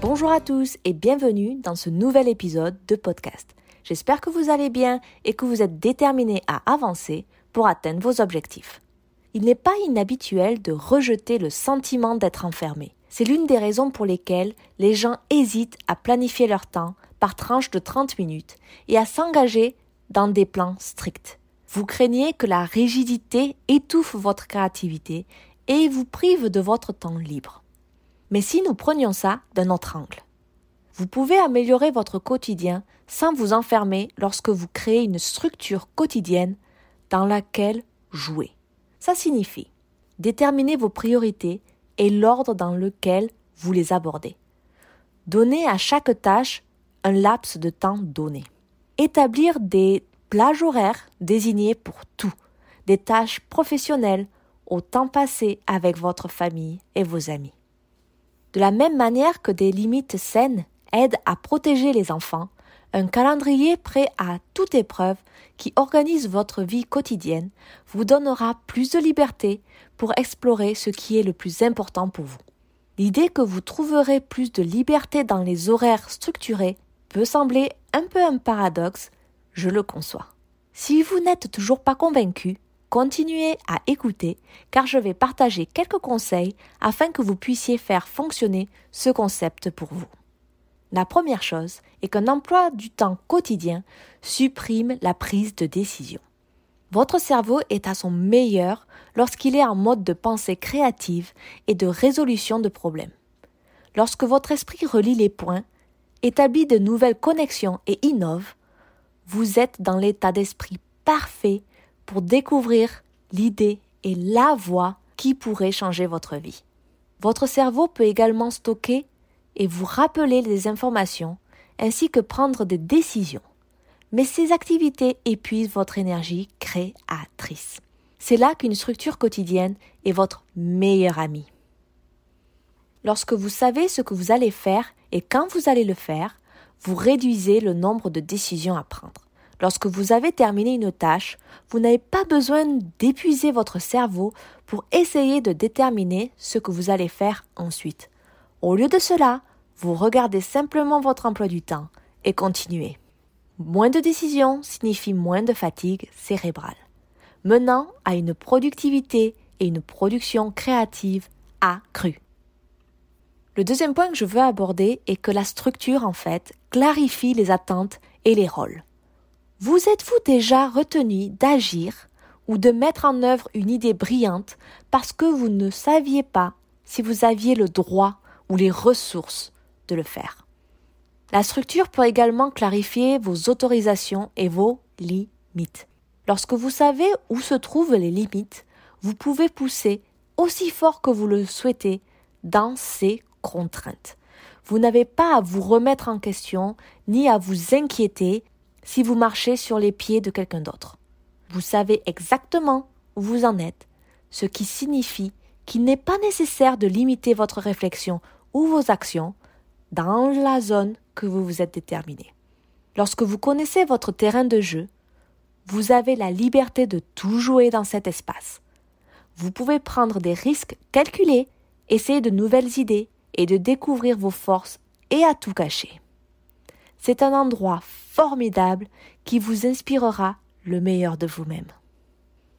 Bonjour à tous et bienvenue dans ce nouvel épisode de podcast. J'espère que vous allez bien et que vous êtes déterminés à avancer pour atteindre vos objectifs. Il n'est pas inhabituel de rejeter le sentiment d'être enfermé. C'est l'une des raisons pour lesquelles les gens hésitent à planifier leur temps par tranche de 30 minutes et à s'engager dans des plans stricts. Vous craignez que la rigidité étouffe votre créativité et vous prive de votre temps libre. Mais si nous prenions ça d'un autre angle, vous pouvez améliorer votre quotidien sans vous enfermer lorsque vous créez une structure quotidienne dans laquelle jouer. Ça signifie déterminer vos priorités et l'ordre dans lequel vous les abordez. Donnez à chaque tâche un laps de temps donné. Établir des plages horaires désignées pour tout, des tâches professionnelles au temps passé avec votre famille et vos amis. De la même manière que des limites saines aident à protéger les enfants, un calendrier prêt à toute épreuve qui organise votre vie quotidienne vous donnera plus de liberté pour explorer ce qui est le plus important pour vous. L'idée que vous trouverez plus de liberté dans les horaires structurés peut sembler un peu un paradoxe, je le conçois. Si vous n'êtes toujours pas convaincu, continuez à écouter car je vais partager quelques conseils afin que vous puissiez faire fonctionner ce concept pour vous. La première chose est qu'un emploi du temps quotidien supprime la prise de décision. Votre cerveau est à son meilleur lorsqu'il est en mode de pensée créative et de résolution de problèmes. Lorsque votre esprit relie les points, établit de nouvelles connexions et innove, vous êtes dans l'état d'esprit parfait pour découvrir l'idée et la voie qui pourrait changer votre vie. Votre cerveau peut également stocker et vous rappeler les informations ainsi que prendre des décisions. Mais ces activités épuisent votre énergie créatrice. C'est là qu'une structure quotidienne est votre meilleur ami. Lorsque vous savez ce que vous allez faire et quand vous allez le faire, vous réduisez le nombre de décisions à prendre. Lorsque vous avez terminé une tâche, vous n'avez pas besoin d'épuiser votre cerveau pour essayer de déterminer ce que vous allez faire ensuite. Au lieu de cela, vous regardez simplement votre emploi du temps et continuez. Moins de décisions signifie moins de fatigue cérébrale, menant à une productivité et une production créative accrue. Le deuxième point que je veux aborder est que la structure, en fait, clarifie les attentes et les rôles. Vous êtes-vous déjà retenu d'agir ou de mettre en œuvre une idée brillante parce que vous ne saviez pas si vous aviez le droit ou les ressources de le faire? La structure peut également clarifier vos autorisations et vos limites. Lorsque vous savez où se trouvent les limites, vous pouvez pousser aussi fort que vous le souhaitez dans ces contraintes. Vous n'avez pas à vous remettre en question ni à vous inquiéter si vous marchez sur les pieds de quelqu'un d'autre. Vous savez exactement où vous en êtes, ce qui signifie qu'il n'est pas nécessaire de limiter votre réflexion ou vos actions dans la zone que vous vous êtes déterminé. Lorsque vous connaissez votre terrain de jeu, vous avez la liberté de tout jouer dans cet espace. Vous pouvez prendre des risques calculés, essayer de nouvelles idées et de découvrir vos forces et à tout cacher. C'est un endroit formidable qui vous inspirera le meilleur de vous-même.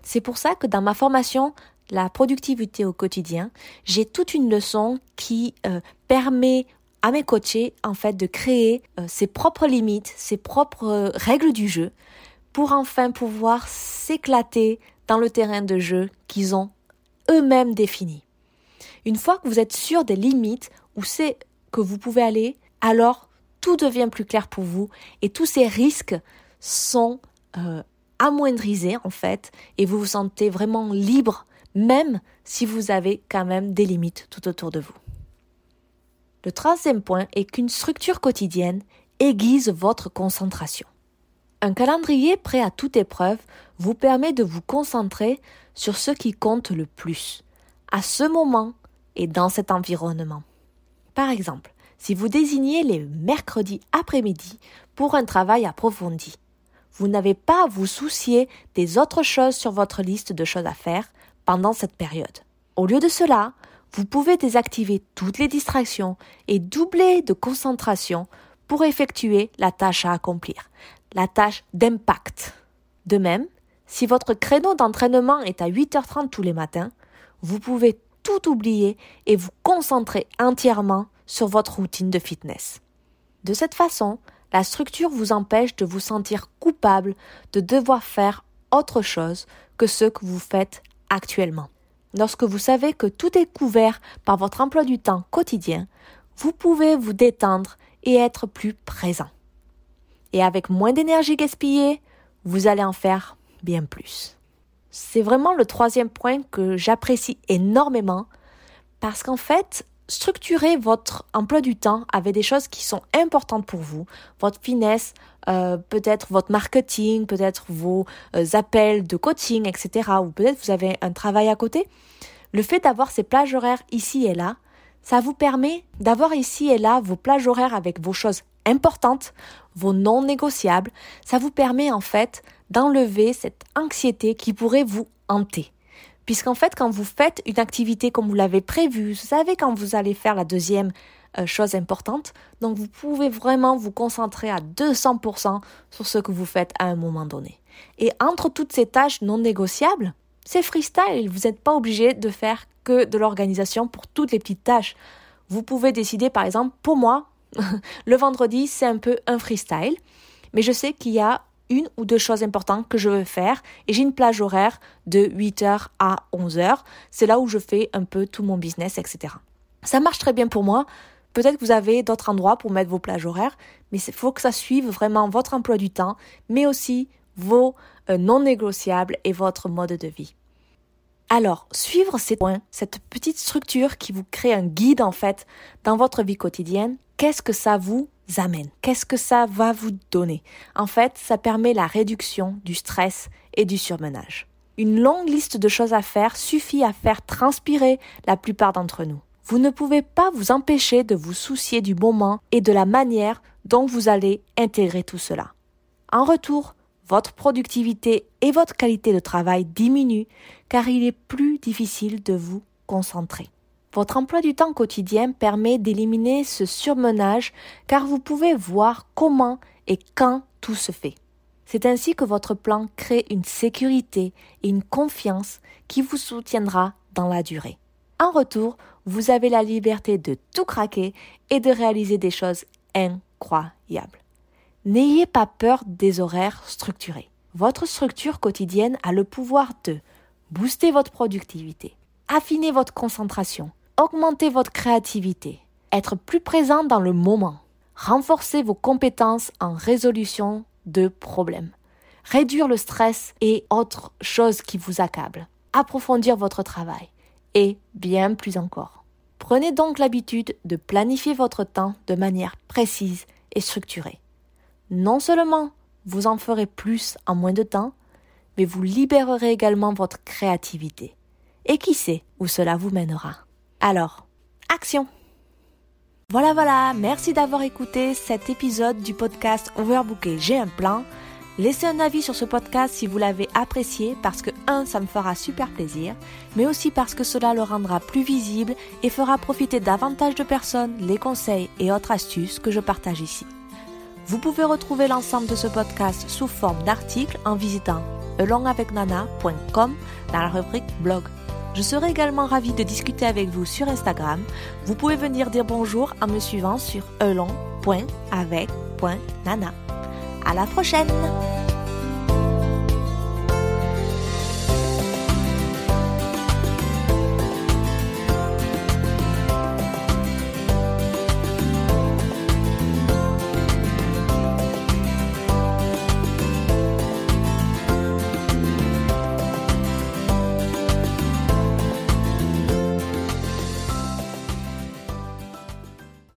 C'est pour ça que dans ma formation La productivité au quotidien, j'ai toute une leçon qui euh, permet à mes coachés en fait de créer euh, ses propres limites, ses propres euh, règles du jeu pour enfin pouvoir s'éclater dans le terrain de jeu qu'ils ont eux-mêmes défini. Une fois que vous êtes sûr des limites où c'est que vous pouvez aller, alors tout devient plus clair pour vous et tous ces risques sont euh, amoindrisés en fait et vous vous sentez vraiment libre même si vous avez quand même des limites tout autour de vous. Le troisième point est qu'une structure quotidienne aiguise votre concentration. Un calendrier prêt à toute épreuve vous permet de vous concentrer sur ce qui compte le plus, à ce moment et dans cet environnement. Par exemple, si vous désignez les mercredis après-midi pour un travail approfondi, vous n'avez pas à vous soucier des autres choses sur votre liste de choses à faire pendant cette période. Au lieu de cela, vous pouvez désactiver toutes les distractions et doubler de concentration pour effectuer la tâche à accomplir, la tâche d'impact. De même, si votre créneau d'entraînement est à 8h30 tous les matins, vous pouvez tout oublier et vous concentrer entièrement sur votre routine de fitness. De cette façon, la structure vous empêche de vous sentir coupable de devoir faire autre chose que ce que vous faites actuellement. Lorsque vous savez que tout est couvert par votre emploi du temps quotidien, vous pouvez vous détendre et être plus présent. Et avec moins d'énergie gaspillée, vous allez en faire bien plus. C'est vraiment le troisième point que j'apprécie énormément parce qu'en fait, structurer votre emploi du temps avec des choses qui sont importantes pour vous, votre finesse, euh, peut-être votre marketing, peut-être vos euh, appels de coaching, etc. Ou peut-être vous avez un travail à côté. Le fait d'avoir ces plages horaires ici et là, ça vous permet d'avoir ici et là vos plages horaires avec vos choses importantes, vos non négociables. Ça vous permet en fait d'enlever cette anxiété qui pourrait vous hanter. Puisqu'en fait, quand vous faites une activité comme vous l'avez prévu, vous savez quand vous allez faire la deuxième euh, chose importante, donc vous pouvez vraiment vous concentrer à 200% sur ce que vous faites à un moment donné. Et entre toutes ces tâches non négociables, c'est freestyle, vous n'êtes pas obligé de faire que de l'organisation pour toutes les petites tâches. Vous pouvez décider, par exemple, pour moi, le vendredi, c'est un peu un freestyle, mais je sais qu'il y a une ou deux choses importantes que je veux faire et j'ai une plage horaire de 8h à 11h. C'est là où je fais un peu tout mon business, etc. Ça marche très bien pour moi. Peut-être que vous avez d'autres endroits pour mettre vos plages horaires, mais il faut que ça suive vraiment votre emploi du temps, mais aussi vos euh, non négociables et votre mode de vie. Alors, suivre ces points, cette petite structure qui vous crée un guide en fait dans votre vie quotidienne, qu'est-ce que ça vous Qu'est-ce que ça va vous donner? En fait, ça permet la réduction du stress et du surmenage. Une longue liste de choses à faire suffit à faire transpirer la plupart d'entre nous. Vous ne pouvez pas vous empêcher de vous soucier du moment et de la manière dont vous allez intégrer tout cela. En retour, votre productivité et votre qualité de travail diminuent car il est plus difficile de vous concentrer. Votre emploi du temps quotidien permet d'éliminer ce surmenage car vous pouvez voir comment et quand tout se fait. C'est ainsi que votre plan crée une sécurité et une confiance qui vous soutiendra dans la durée. En retour, vous avez la liberté de tout craquer et de réaliser des choses incroyables. N'ayez pas peur des horaires structurés. Votre structure quotidienne a le pouvoir de booster votre productivité, affiner votre concentration, augmenter votre créativité, être plus présent dans le moment, renforcer vos compétences en résolution de problèmes, réduire le stress et autres choses qui vous accablent, approfondir votre travail et bien plus encore. Prenez donc l'habitude de planifier votre temps de manière précise et structurée. Non seulement vous en ferez plus en moins de temps, mais vous libérerez également votre créativité. Et qui sait où cela vous mènera. Alors, action Voilà, voilà, merci d'avoir écouté cet épisode du podcast Overbooké, j'ai un plan. Laissez un avis sur ce podcast si vous l'avez apprécié parce que, un, ça me fera super plaisir, mais aussi parce que cela le rendra plus visible et fera profiter davantage de personnes les conseils et autres astuces que je partage ici. Vous pouvez retrouver l'ensemble de ce podcast sous forme d'articles en visitant elongavecnana.com dans la rubrique blog. Je serai également ravie de discuter avec vous sur Instagram. Vous pouvez venir dire bonjour en me suivant sur elong.avec.nana. À la prochaine!